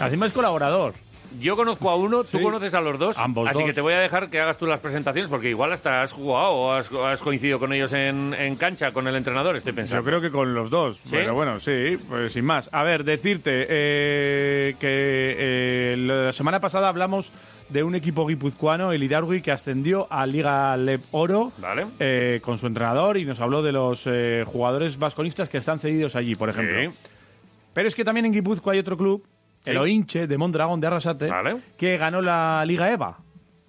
Encima es colaborador. Yo conozco a uno, tú Sí. conoces a los dos, Ambos así dos. que te voy a dejar que hagas tú las presentaciones porque igual hasta has jugado o has, has coincidido con ellos en, en cancha con el entrenador, estoy pensando. Yo creo que con los dos. ¿Sí? Pero bueno, sí, pues sin más. A ver, decirte eh, que eh, la semana pasada hablamos de un equipo guipuzcoano, el Iraurgi, que ascendió a Liga Leb Oro Vale. eh, con su entrenador y nos habló de los eh, jugadores vasconistas que están cedidos allí, por ejemplo. Sí. Pero es que también en Guipúzcoa hay otro club, Sí. el Oinche, de Mondragón de Arrasate, Vale. que ganó la Liga EVA,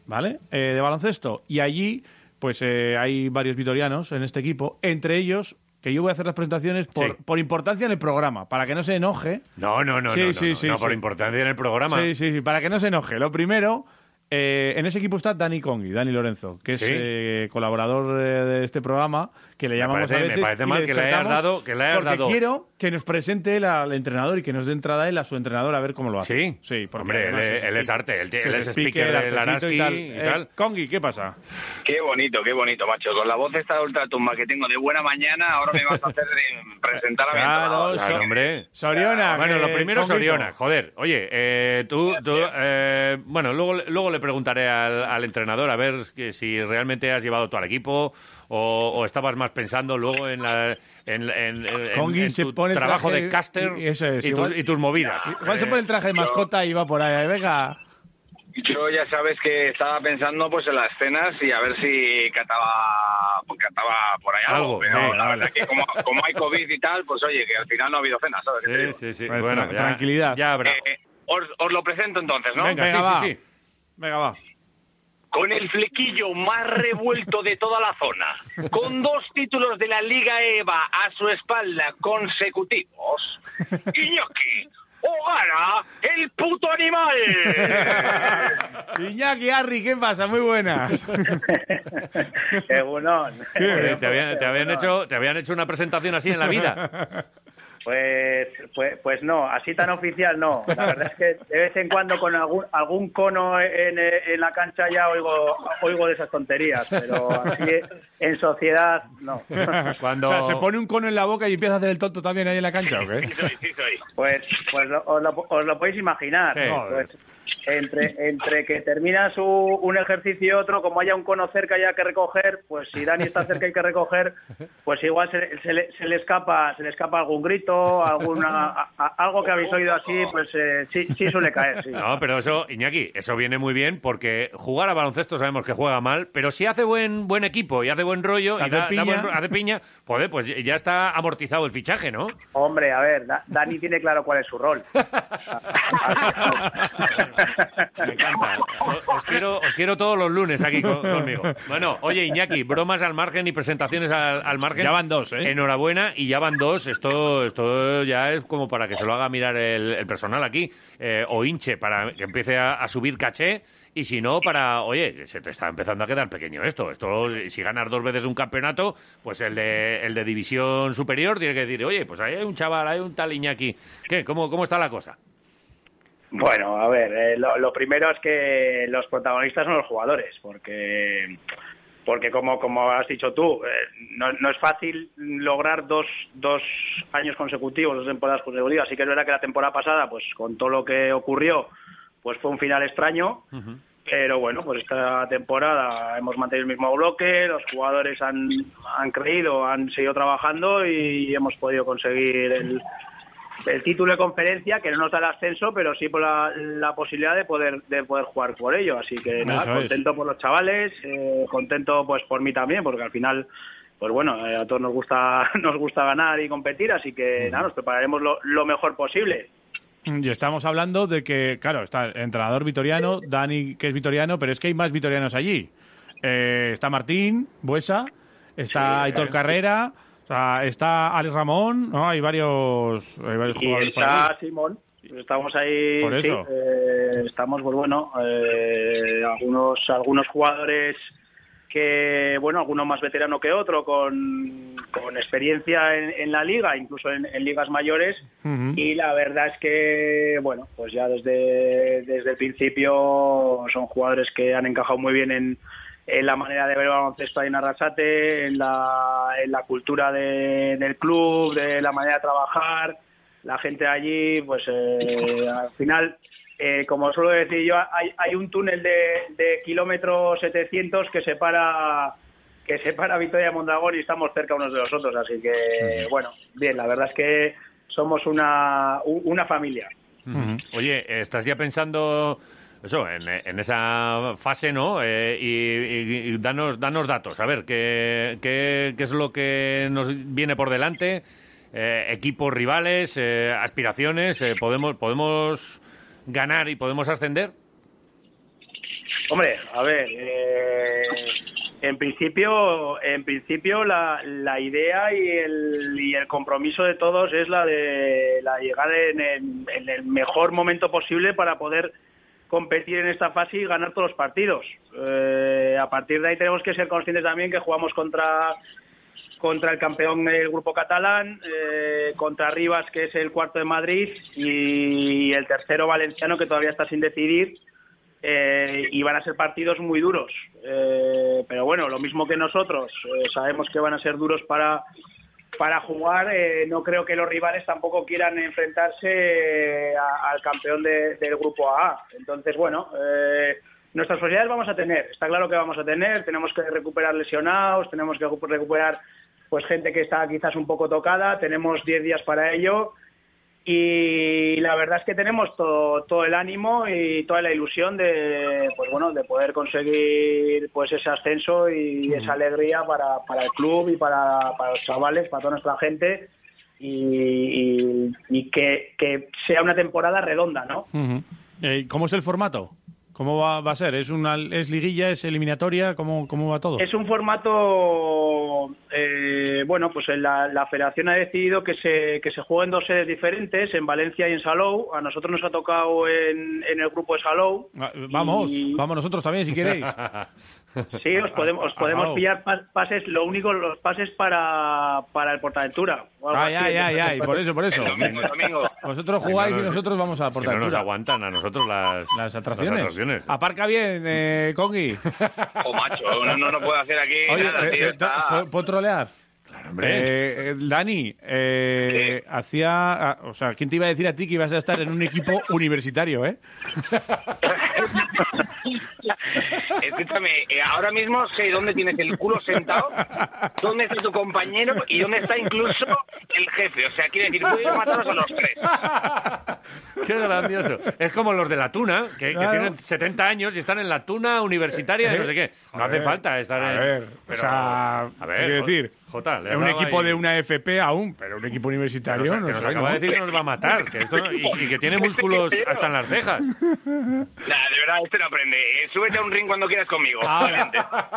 ¿vale? Eh, de baloncesto. Y allí, pues eh, hay varios vitorianos en este equipo, entre ellos, que yo voy a hacer las presentaciones por, Sí. por importancia en el programa, para que no se enoje. No, no, no, Sí, no, no, sí, no, por importancia en el programa. Sí, sí, sí, para que no se enoje. Lo primero, eh, en ese equipo está Dani Congi, Dani Lorenzo, que es eh, colaborador eh, de este programa, que le Me llamamos parece- a me veces parece y mal le que le hayas dado- que le hayas porque dado- quiero que nos presente él al entrenador y que nos dé entrada él a su entrenador a ver cómo lo hace. Sí, sí, porque hombre, él, además él es arte, él, él es speaker de artesito Laraski y tal. y Eh, tal. Congi, ¿qué pasa? Qué bonito, qué bonito, macho. Con la voz esta de ultratumba que tengo de buena mañana, ahora me vas a hacer de presentar a mi Claro. Claro, so- hombre. Soriona. Bueno, lo primero es Conguito. Oriona, joder. Oye, eh, tú, tú, eh, bueno, luego, luego le preguntaré al, al entrenador a ver que si realmente has llevado tú al equipo o, o estabas más pensando luego en, la, en, en- en- en se tu pone trabajo traje de caster y- y eso es, y, tus, y tus movidas. Igual se Eh, pone el traje de mascota y va por ahí. Venga. Yo ya sabes que estaba pensando pues en las cenas y a ver si cataba, cataba por ahí algo. Algo, pero sí, la vale. verdad que como, como hay COVID y tal, pues oye, que al final no ha habido cenas, ¿sabes? qué te Sí, digo? sí, sí. Pues Bueno, ya- tranquilidad. Ya habrá. Eh, os, os lo presento entonces, ¿no? Venga, Venga, sí, va. sí, sí. Venga, va. Con el flequillo más revuelto de toda la zona, con dos títulos de la Liga EVA a su espalda consecutivos, Iñaki Ogara, el puto animal. Iñaki, Arri, ¿qué pasa? Muy buenas. Egunon. Joder, ¿Te habían, te habían hecho, ¿Te habían hecho una presentación así en la vida? Pues, pues, pues no, así tan oficial no. La verdad es que de vez en cuando con algún, algún cono en, en la cancha ya oigo, oigo de esas tonterías, pero así en sociedad no. Cuando... O sea, se pone un cono en la boca y empieza a hacer el tonto también ahí en la cancha, ¿o qué? Sí soy, sí soy. Pues, pues lo- os, lo, os lo podéis imaginar. Sí. ¿no? Pues, entre, entre que terminas un ejercicio y otro, como haya un cono cerca ya que recoger, pues si Dani está cerca y hay que recoger, pues igual se, se le, se le escapa se le escapa algún grito, alguna a- a- algo que habéis oído así, pues eh, sí, sí suele caer. Sí. No, pero eso, Iñaki, eso viene muy bien porque jugar a baloncesto sabemos que juega mal, pero si hace buen buen equipo y hace buen rollo y Hace da- da piña. buen ro- hace piña, joder, pues ya está amortizado el fichaje, ¿no? Hombre, a ver, Da- Dani tiene claro cuál es su rol. Me encanta. Os, quiero, os quiero todos los lunes aquí co- conmigo. Bueno, oye, Iñaki, bromas al margen y presentaciones al, al margen. Ya van dos, ¿eh? Enhorabuena y ya van dos. Esto, esto ya es como para que se lo haga mirar el, el personal aquí. eh, o hinche, para que empiece a, a subir caché. Y si no, para, oye, se te está empezando a quedar pequeño esto. Esto, si ganas dos veces un campeonato, pues el de, el de división superior tiene que decir, oye, pues ahí hay un chaval, hay un tal Iñaki. ¿Qué? ¿Cómo, cómo está la cosa? Bueno, a ver, eh, lo, lo primero es que los protagonistas son los jugadores, porque porque como, como has dicho tú, eh, no, no es fácil lograr dos, dos años consecutivos, dos temporadas consecutivas. Así que es verdad que la temporada pasada, pues con todo lo que ocurrió, pues fue un final extraño. Pero bueno, pues esta temporada hemos mantenido el mismo bloque, los jugadores han, han creído, han seguido trabajando y hemos podido conseguir el, el título de conferencia, que no nos da el ascenso, pero sí por la, la posibilidad de poder de poder jugar por ello. Así que nada, es. contento por los chavales, eh, contento pues por mí también, porque al final, pues bueno, eh, a todos nos gusta nos gusta ganar y competir, así que nada, nos prepararemos lo, lo mejor posible. Y estamos hablando de que, claro, está el entrenador vitoriano, Dani, que es vitoriano, pero es que hay más vitorianos allí. Eh, está Martín Buesa, está Sí, Aitor eh, Carrera, o sea, está Alex Ramón, ¿no? Hay varios, hay varios Y jugadores está. Simón, estamos ahí, Por sí, eso. eh, estamos, pues bueno, eh, algunos algunos jugadores que, bueno, alguno más veterano que otro, con, con experiencia en, en la liga, incluso en, en ligas mayores, y la verdad es que, bueno, pues ya desde, desde el principio son jugadores que han encajado muy bien en, en la manera de ver el baloncesto ahí en Arrasate, en la, en la cultura de- del club, de la manera de trabajar, la gente allí, pues eh, al final, eh, como suelo decir yo, hay, hay un túnel de, de kilómetros 700 que separa que separa Vitoria de Mondragón y estamos cerca unos de los otros, así que bueno, bien, la verdad es que somos una, una familia. Oye, ¿estás ya pensando eso en, en esa fase, no? Eh, y, danos, danos datos, a ver, ¿qué, qué, qué es lo que nos viene por delante? Eh, equipos rivales, eh, aspiraciones, eh, ¿podemos, ¿podemos ganar y podemos ascender? Hombre, a ver, eh, en principio, en principio la, la idea y el, y el compromiso de todos es la de la llegar en el mejor momento posible para poder competir en esta fase y ganar todos los partidos. Eh, a partir de ahí tenemos que ser conscientes también que jugamos contra contra el campeón del grupo catalán, eh, contra Rivas, que es el cuarto de Madrid, y el tercero valenciano, que todavía está sin decidir eh, y van a ser partidos muy duros. Eh, pero bueno, lo mismo que nosotros, eh, sabemos que van a ser duros para, para jugar. eh, no creo que los rivales tampoco quieran enfrentarse eh, a- al campeón de- del grupo A. Entonces, bueno, eh, nuestras posibilidades vamos a tener. Está claro que vamos a tener. Tenemos que recuperar lesionados, tenemos que recu- recuperar pues gente que está quizás un poco tocada. Tenemos 10 días para ello y la verdad es que tenemos todo, todo el ánimo y toda la ilusión de pues bueno de poder conseguir pues ese ascenso y esa alegría para, para el club y para, para los chavales para toda nuestra gente y, y- y que, que sea una temporada redonda no. Eh, ¿Cómo es el formato? ¿Cómo va, va a ser? ¿Es una es liguilla, es eliminatoria? ¿Cómo, cómo va todo? Es un formato, eh, bueno, pues la, la federación ha decidido que se, que se jueguen dos sedes diferentes, en Valencia y en Salou. A nosotros nos ha tocado en, en el grupo de Salou. Ah, Vamos, Y- vamos nosotros también si queréis. Sí, os podemos, os podemos Salou. pillar pas- pases, lo único, los pases para, para el Portaventura. Ay, ay, ay, ay, por eso, por eso. El domingo, el domingo. Vosotros jugáis Si no y nos- nosotros vamos a Si no nos Portaventura. aguantan a nosotros las, Las atracciones. las atracciones. Aparca bien, eh, Congi. O macho, uno no, no puede hacer aquí Oye, nada, eh, tío. eh, está- ¿puedo- ¿puedo trolear? Hombre. Eh, eh, Dani, eh, hacía, ah, o sea, ¿quién te iba a decir a ti que ibas a estar en un equipo universitario, eh? Escúchame, eh, ahora mismo sé dónde tienes el culo sentado, dónde está tu compañero y dónde está incluso el jefe. O sea, quiere decir, voy a mataros a los tres. Qué grandioso. Es como los de la tuna, que, tienen 70 años y están en la tuna universitaria de no sé qué. No hace falta estar A en... ver, pero- o sea, a ver, te quiero decir, Jota, le Es un equipo de una FP aún, pero un equipo que universitario nos, no que nos sé, acaba ¿no? de decir que nos va a matar que esto no- y, y que tiene músculos hasta en las cejas. Nah, de verdad, este no aprende. Eh, súbete a un ring cuando quieras conmigo. Ahora,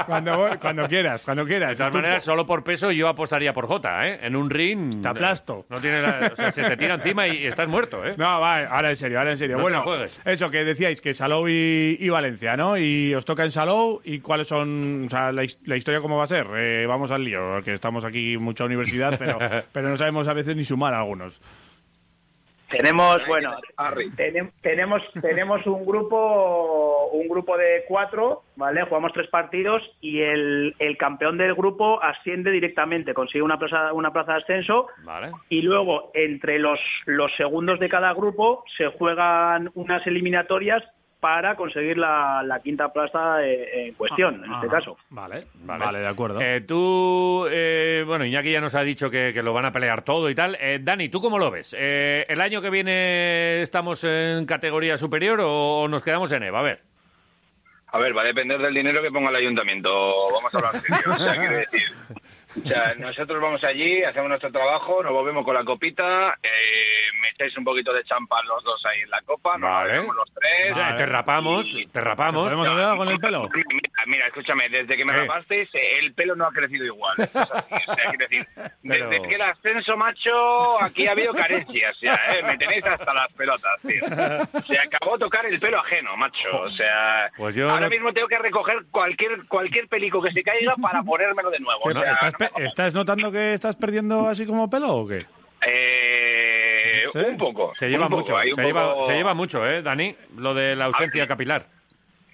cuando, voy- cuando quieras, cuando quieras. De todas Tú- maneras, solo por peso yo apostaría por Jota, ¿eh? En un ring... Te aplasto. No tiene la- o sea, se te tira encima y, y estás muerto, ¿eh? No, vale, ahora en serio, ahora en serio. No bueno, eso que decíais, que Salou y, y Valencia, ¿no? Y os toca en Salou, ¿y cuáles son, o sea, la, la historia cómo va a ser? Eh, vamos al lío, que estamos aquí mucha universidad, pero, pero no sabemos a veces ni sumar algunos. Tenemos, bueno, tenem- tenemos, tenemos un grupo, un grupo de cuatro, ¿vale? Jugamos tres partidos y el, el campeón del grupo asciende directamente, consigue una plaza, una plaza de ascenso Vale. y luego entre los, los segundos de cada grupo se juegan unas eliminatorias para conseguir la, la quinta plaza eh, en cuestión, en este Ajá. caso. Vale, Vale, vale, de acuerdo. Eh, tú, eh, bueno, Iñaki ya nos ha dicho que, que lo van a pelear todo y tal. Eh, Dani, ¿tú cómo lo ves? Eh, ¿El año que viene estamos en categoría superior o nos quedamos en EVA? A ver. A ver, va a depender del dinero que ponga el ayuntamiento. Vamos a hablar serio. O sea, quiero decir. O sea, nosotros vamos allí, hacemos nuestro trabajo, nos volvemos con la copita, eh, me echáis un poquito de champán los dos ahí en la copa, nos Vale. bebemos los tres. Te rapamos, Y- te rapamos. ¿Podemos hacer algo con el pelo? Mira, mira, escúchame, desde que me Sí. rapasteis, eh, el pelo no ha crecido igual. Es así, o sea, decir, Pero- desde que el ascenso, macho, aquí ha habido carencias ya, ¿eh? Me tenéis hasta las pelotas, tío. Se acabó tocar el pelo ajeno, macho. O sea, Pues yo ahora no- mismo tengo que recoger cualquier cualquier pelico que se caiga para ponérmelo de nuevo. ¿Qué- O sea, ¿Estás, no pe- me- ¿Estás notando que estás perdiendo así como pelo o qué? Eh. Un poco. Se lleva poco, mucho, se, lleva, poco- se lleva mucho, ¿eh, Dani? Lo de la ausencia A ver, capilar.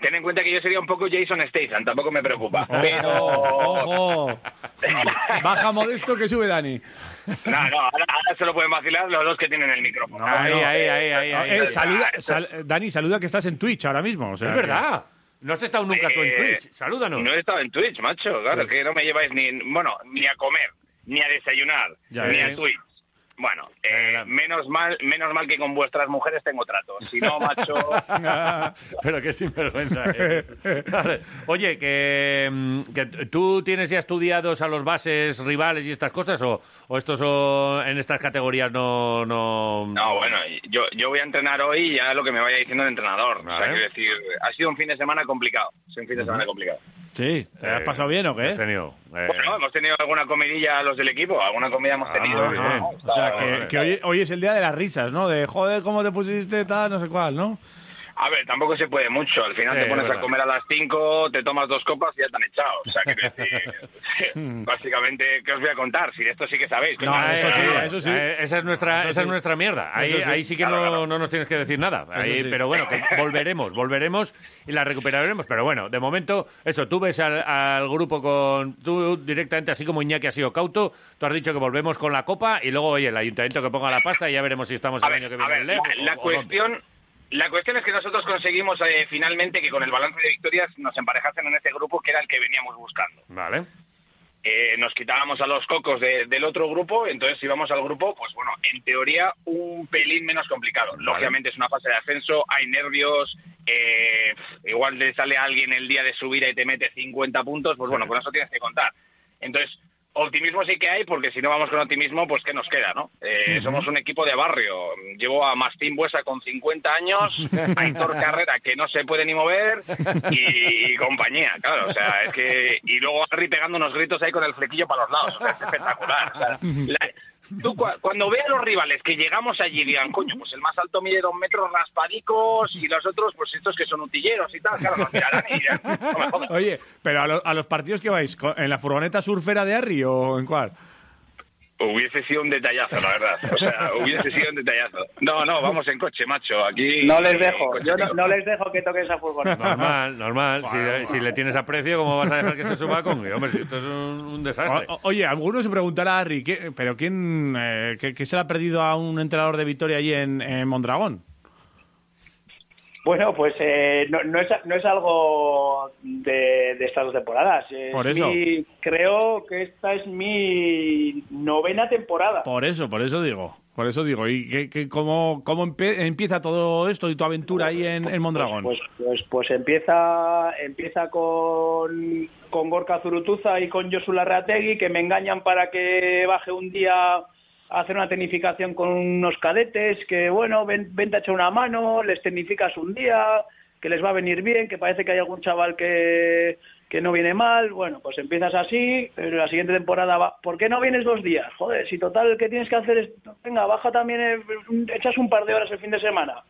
ten en cuenta que yo sería un poco Jason Statham, tampoco me preocupa. Ojo, Pero. ojo. Baja modesto que sube Dani. No, no, ahora, ahora se lo pueden vacilar los dos que tienen el micrófono. Ahí, No, ahí, eh, ahí, ahí, ahí. Saluda, esto- sal- Dani, saluda que estás en Twitch ahora mismo. o sea Es que- verdad. No has estado nunca tú en Eh, Twitch. Salúdanos. No he estado en Twitch, macho. Claro, Pues- que no me lleváis ni, bueno, ni a comer, ni a desayunar, Ya ni ves. a Twitch. Bueno, eh, menos mal, menos mal que con vuestras mujeres tengo trato. Si no, macho, Pero qué sinvergüenza eres. Vale. Oye, que, mm, que tú tienes ya estudiados a los bases rivales y estas cosas, o, o estos son, en estas categorías no. No, no, bueno, yo, yo voy a entrenar hoy y ya lo que me vaya diciendo el entrenador. O Vale. sea, quiero decir, ha sido un fin de semana complicado. Ha sido un fin de semana complicado. Sí, ¿te has Eh, pasado bien o qué? has tenido, eh, Bueno, hemos tenido alguna comidilla los del equipo, alguna comida hemos Ah, tenido. y bien. O sea, que, que hoy, hoy es el día de las risas, ¿no? De joder, ¿cómo te pusiste tal, no sé cuál, ¿no? A ver, tampoco se puede mucho. Al final Sí, te pones es a comer a las 5, te tomas dos copas y ya te han echado. O sea, quiero decir, básicamente, ¿qué os voy a contar? Si de esto sí que sabéis. No, eso sí, eso sí. Eh, esa es nuestra, Eso esa es nuestra mierda. Ahí, sí. ahí sí que Claro, no, claro. no nos tienes que decir nada. Ahí, sí. Pero bueno, que volveremos, volveremos y la recuperaremos. Pero bueno, de momento, eso, tú ves al, al grupo con. Tú directamente, así como Iñaki ha sido cauto, tú has dicho que volvemos con la copa y luego, oye, el ayuntamiento que ponga la pasta y ya veremos si estamos A el ver, año que a viene ver, en la, la o- o dónde. cuestión... La cuestión es que nosotros conseguimos eh, finalmente que con el balance de victorias nos emparejasen en ese grupo que era el que veníamos buscando. Vale. Eh, nos quitábamos a los cocos de- del otro grupo, entonces íbamos al grupo, pues bueno, en teoría un pelín menos complicado. Lógicamente es una fase de ascenso, hay nervios, eh, igual te sale alguien el día de subida y te mete 50 puntos, pues bueno, con eso tienes que contar. Entonces, optimismo sí que hay, porque si no vamos con optimismo, pues ¿qué nos queda, no? Eh, Somos un equipo de barrio. Llevo a Mastín Buesa con 50 años, a Héctor Carrera que no se puede ni mover y, y compañía, claro. O sea, es que... Y luego Harry pegando unos gritos ahí con el flequillo para los lados. O sea, es espectacular. O sea, la- Tú cua- cuando veas los rivales que llegamos allí digan, coño, pues el más alto mide dos metros raspadicos y los otros, pues estos que son utilleros y tal, claro, mirarán y. Oye, pero a, lo- a los partidos que vais, ¿co- ¿en la furgoneta surfera de Harry o en cuál? Hubiese sido un detallazo, la verdad. O sea, hubiese sido un detallazo. No, no, vamos en coche, macho. Aquí. No les dejo, coche, yo no, no les dejo que toquen esa furgoneta. Normal, normal. Si, si le tienes aprecio, ¿cómo vas a dejar que se suba con Hombre, si esto es un, un desastre. O- oye, alguno se preguntará a Harry, ¿qué- ¿pero quién eh, qué, qué se le ha perdido a un entrenador de Vitoria allí en, en Mondragón? Bueno, pues eh, no, no, es, no es algo de, de estas dos temporadas. Es Por eso. mi- creo que esta es mi novena temporada. Por eso, por eso digo. Por eso digo. ¿Y qué, qué- cómo, cómo empieza todo esto y tu aventura ahí en, en Mondragón? Pues, pues, pues empieza, empieza con, con Gorka Zurutuza y con Josu Larrategui, que me engañan para que baje un día hacer una tecnificación con unos cadetes, que bueno, ven, vente a echar una mano, les tecnificas un día, que les va a venir bien, que parece que hay algún chaval que, que no viene mal. Bueno, pues empiezas así, la siguiente temporada va. ¿Por qué no vienes dos días? Joder, si total, ¿qué tienes que hacer? es, Venga, baja también, eh, echas un par de horas el fin de semana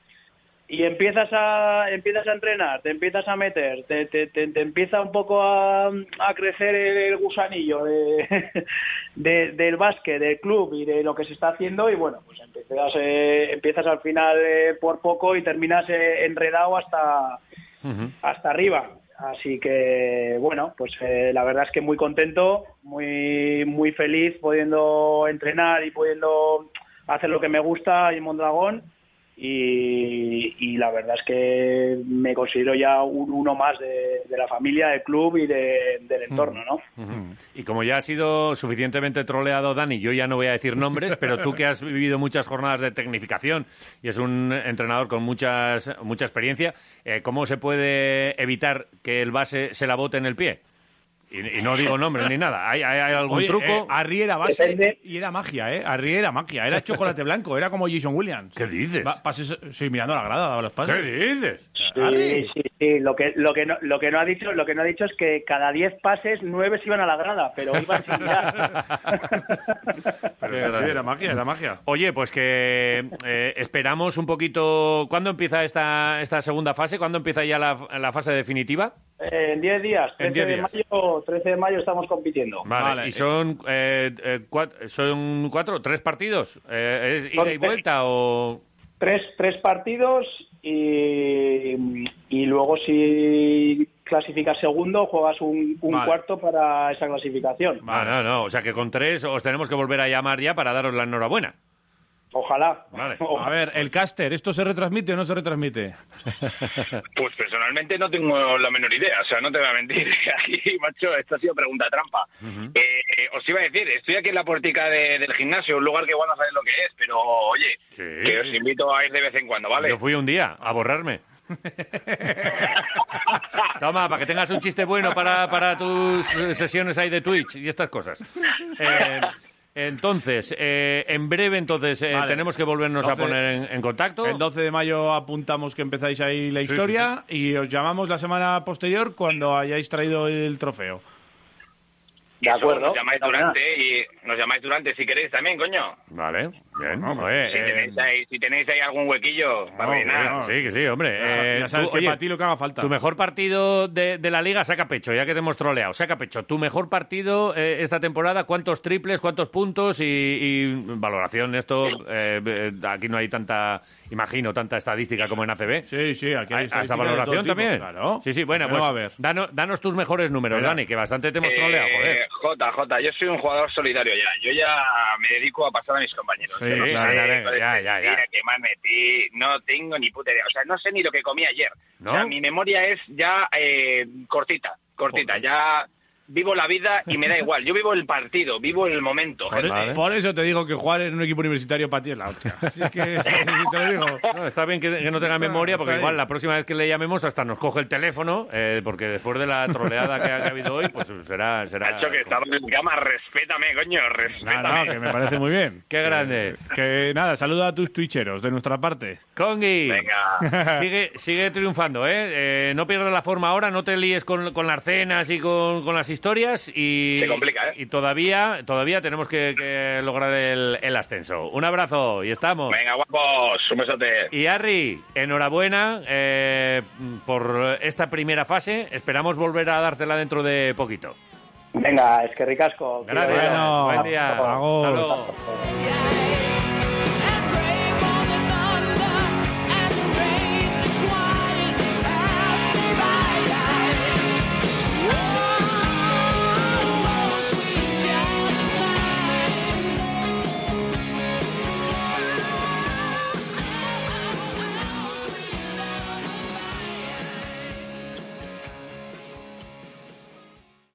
y empiezas a empiezas a entrenar, te empiezas a meter, te, te, te- te empieza un poco a, a crecer el, el gusanillo de, de- del básquet, del club y de lo que se está haciendo y bueno, pues empiezas, eh, empiezas al final eh, por poco y terminas eh, enredado hasta, hasta arriba. Así que, bueno, pues eh, la verdad es que muy contento, muy, muy feliz pudiendo entrenar y pudiendo hacer lo que me gusta en Mondragón. Y, y la verdad es que me considero ya un, uno más de, de la familia, del club y de- del entorno, ¿no? Y como ya ha sido suficientemente troleado Dani, yo ya no voy a decir nombres, pero tú que has vivido muchas jornadas de tecnificación y es un entrenador con muchas, mucha experiencia, eh, ¿cómo se puede evitar que el base se la bote en el pie? Y, y no digo nombres ni nada. ¿Hay, hay- hay algún Oye, truco? eh, Harry era base Depende. y era magia, ¿eh? Harry era magia, era chocolate blanco, era como Jason Williams. ¿Qué dices? Va- pases, sí, mirando la grada, daba los pases. ¿Qué dices? Sí, sí, sí. Lo que, lo que no, lo que no ha dicho, lo que no ha dicho es que cada 10 pases, 9 se iban a la grada, pero iban sin mirar. Pero era magia, era magia. Oye, pues que eh, esperamos un poquito. ¿Cuándo empieza esta, esta segunda fase? ¿Cuándo empieza ya la, la fase definitiva? Eh, en 10 días, En 13 10 de, mayo, 13 de mayo estamos compitiendo. Vale, Vale. ¿y son, eh, eh, cuat- son cuatro, tres partidos? Eh, ¿Es ida y vuelta o...? Tres, tres partidos y, y luego si clasificas segundo juegas un, un Vale. cuarto para esa clasificación. No, no, no. O sea que con tres os tenemos que volver a llamar ya para daros la enhorabuena. Ojalá. Vale. A ver, el caster, ¿esto se retransmite o no se retransmite? Pues personalmente no tengo la menor idea, o sea, no te voy a mentir. Aquí, macho, esto ha sido pregunta trampa. Eh, eh, os iba a decir, estoy aquí en la puertica de- del gimnasio, un lugar que igual no sabéis lo que es, pero oye, Sí. que os invito a ir de vez en cuando, ¿vale? Yo fui un día a borrarme. Toma, para que tengas un chiste bueno para, para tus sesiones ahí de Twitch y estas cosas. Eh, entonces, eh, en breve, entonces, eh, Vale. tenemos que volvernos a 12 poner en, en contacto. El 12 de mayo apuntamos que empezáis ahí la Sí, historia y os llamamos la semana posterior cuando hayáis traído el trofeo. De Eso, acuerdo. Nos llamáis durante y nos llamáis durante si queréis también, coño. Vale, bien. Vamos. Oye, Si, eh, tenéis ahí, si tenéis ahí algún huequillo para No, rellenar. bueno. sí, que sí, hombre. Eh, ya sabes tú, que oye, para ti lo que haga falta. Tu mejor partido de, de la liga, saca pecho, ya que te hemos troleado, saca pecho. Tu mejor partido eh, esta temporada, ¿cuántos triples, cuántos puntos y, y valoración? Esto, eh, eh, aquí no hay tanta, imagino, tanta estadística como en ACB. Sí, sí, aquí hay ¿Hasta valoración tipo, también? Claro. Sí, sí, bueno, ¿Por qué pues no a haber? danos, danos tus mejores números. Dani, que bastante te hemos troleado, Eh, joder. Jota, Jota, yo soy un jugador solidario ya. Yo ya me dedico a pasar a mis compañeros. Sí, Yo no sé claro, ya, ya, ya. que más metí, no tengo ni puta idea. O sea, no sé ni lo que comí ayer. ¿No? O sea, mi memoria es ya eh, cortita, cortita. Joder. Ya vivo la vida y me da igual. Yo vivo el partido, vivo el momento. Por, gente. Vale. por eso te digo que jugar en un equipo universitario para ti es la hostia. Así es que si te lo digo. No, está bien que, que no tenga memoria, porque igual la próxima vez que le llamemos hasta nos coge el teléfono, eh, porque después de la troleada que ha, que ha habido hoy, pues será... será Nacho, que estaba en cama, respétame, coño, No, respétame. no, que me parece muy bien. Qué grande. Que nada, saluda a tus twitcheros de nuestra parte. Congi, Venga. sigue, sigue triunfando, ¿eh? Eh, No pierdas la forma ahora, no te líes con, con las cenas y con, con las historias y, Se complica, ¿eh? y todavía, todavía tenemos que, que lograr el, el ascenso. Un abrazo y estamos. Venga, guapos, un besote. Y Harry, enhorabuena eh, por esta primera fase. Esperamos volver a dártela dentro de poquito. Venga, es que ricasco. Gracias. Bueno, Buen día. Hasta luego.